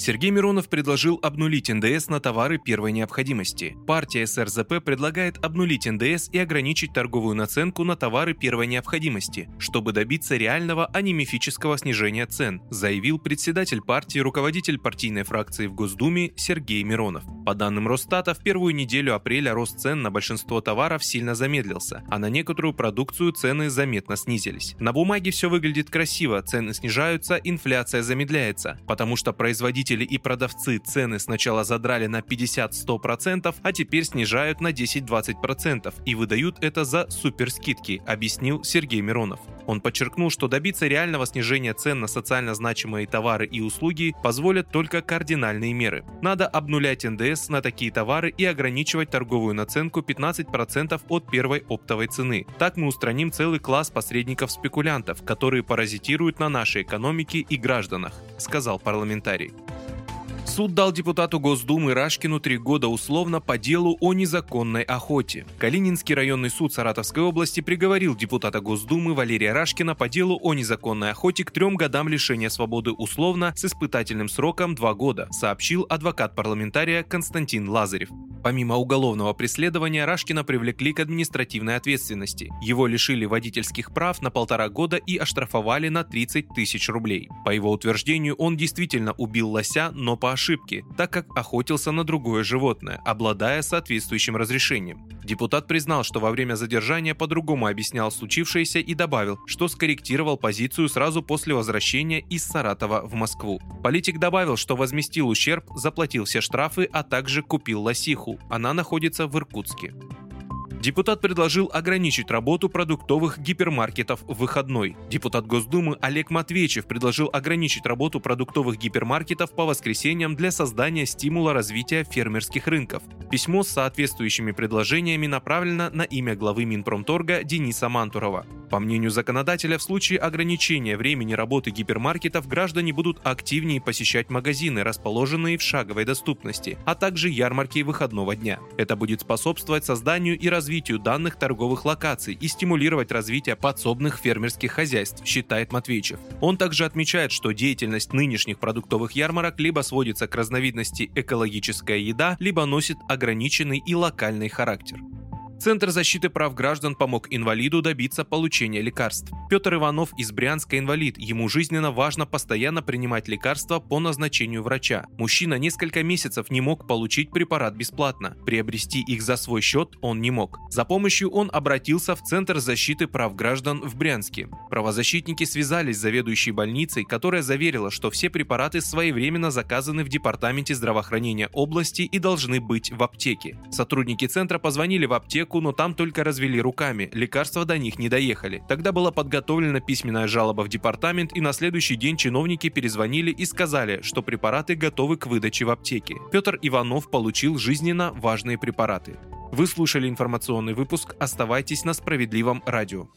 Сергей Миронов предложил обнулить НДС на товары первой необходимости. Партия СРЗП предлагает обнулить НДС и ограничить торговую наценку на товары первой необходимости, чтобы добиться реального, а не мифического снижения цен, заявил председатель партии, руководитель партийной фракции в Госдуме Сергей Миронов. По данным Росстата, в первую неделю апреля рост цен на большинство товаров сильно замедлился, а на некоторую продукцию цены заметно снизились. На бумаге все выглядит красиво, цены снижаются, инфляция замедляется, потому что производители и продавцы цены сначала задрали на 50-100%, а теперь снижают на 10-20% и выдают это за суперскидки, объяснил Сергей Миронов. Он подчеркнул, что добиться реального снижения цен на социально значимые товары и услуги позволят только кардинальные меры. Надо обнулять НДС на такие товары и ограничивать торговую наценку 15% от первой оптовой цены. Так мы устраним целый класс посредников-спекулянтов, которые паразитируют на нашей экономике и гражданах, сказал парламентарий. Суд дал депутату Госдумы Рашкину три года условно по делу о незаконной охоте. Калининский районный суд Саратовской области приговорил депутата Госдумы Валерия Рашкина по делу о незаконной охоте к трем годам лишения свободы условно с испытательным сроком два года, сообщил адвокат парламентария Константин Лазарев. Помимо уголовного преследования, Рашкина привлекли к административной ответственности. Его лишили водительских прав на полтора года и оштрафовали на 30 тысяч рублей. По его утверждению, он действительно убил лося, но по ошибке, так как охотился на другое животное, обладая соответствующим разрешением. Депутат признал, что во время задержания по-другому объяснял случившееся и добавил, что скорректировал позицию сразу после возвращения из Саратова в Москву. Политик добавил, что возместил ущерб, заплатил все штрафы, а также купил лосиху. Она находится в Иркутске. Депутат предложил ограничить работу продуктовых гипермаркетов в выходной. Депутат Госдумы Олег Матвеевич предложил ограничить работу продуктовых гипермаркетов по воскресеньям для создания стимула развития фермерских рынков. Письмо с соответствующими предложениями направлено на имя главы Минпромторга Дениса Мантурова. По мнению законодателя, в случае ограничения времени работы гипермаркетов граждане будут активнее посещать магазины, расположенные в шаговой доступности, а также ярмарки выходного дня. Это будет способствовать созданию и развитию данных торговых локаций и стимулировать развитие подсобных фермерских хозяйств, считает Матвейчев. Он также отмечает, что деятельность нынешних продуктовых ярмарок либо сводится к разновидности экологическая еда, либо носит ограниченный и локальный характер. Центр защиты прав граждан помог инвалиду добиться получения лекарств. Петр Иванов из Брянска инвалид. Ему жизненно важно постоянно принимать лекарства по назначению врача. Мужчина несколько месяцев не мог получить препарат бесплатно. Приобрести их за свой счет он не мог. За помощью он обратился в Центр защиты прав граждан в Брянске. Правозащитники связались с заведующей больницей, которая заверила, что все препараты своевременно заказаны в Департаменте здравоохранения области и должны быть в аптеке. Сотрудники центра позвонили в аптеку аптеку, но там только развели руками, лекарства до них не доехали. Тогда была подготовлена письменная жалоба в департамент, и на следующий день чиновники перезвонили и сказали, что препараты готовы к выдаче в аптеке. Петр Иванов получил жизненно важные препараты. Вы слушали информационный выпуск. Оставайтесь на справедливом радио.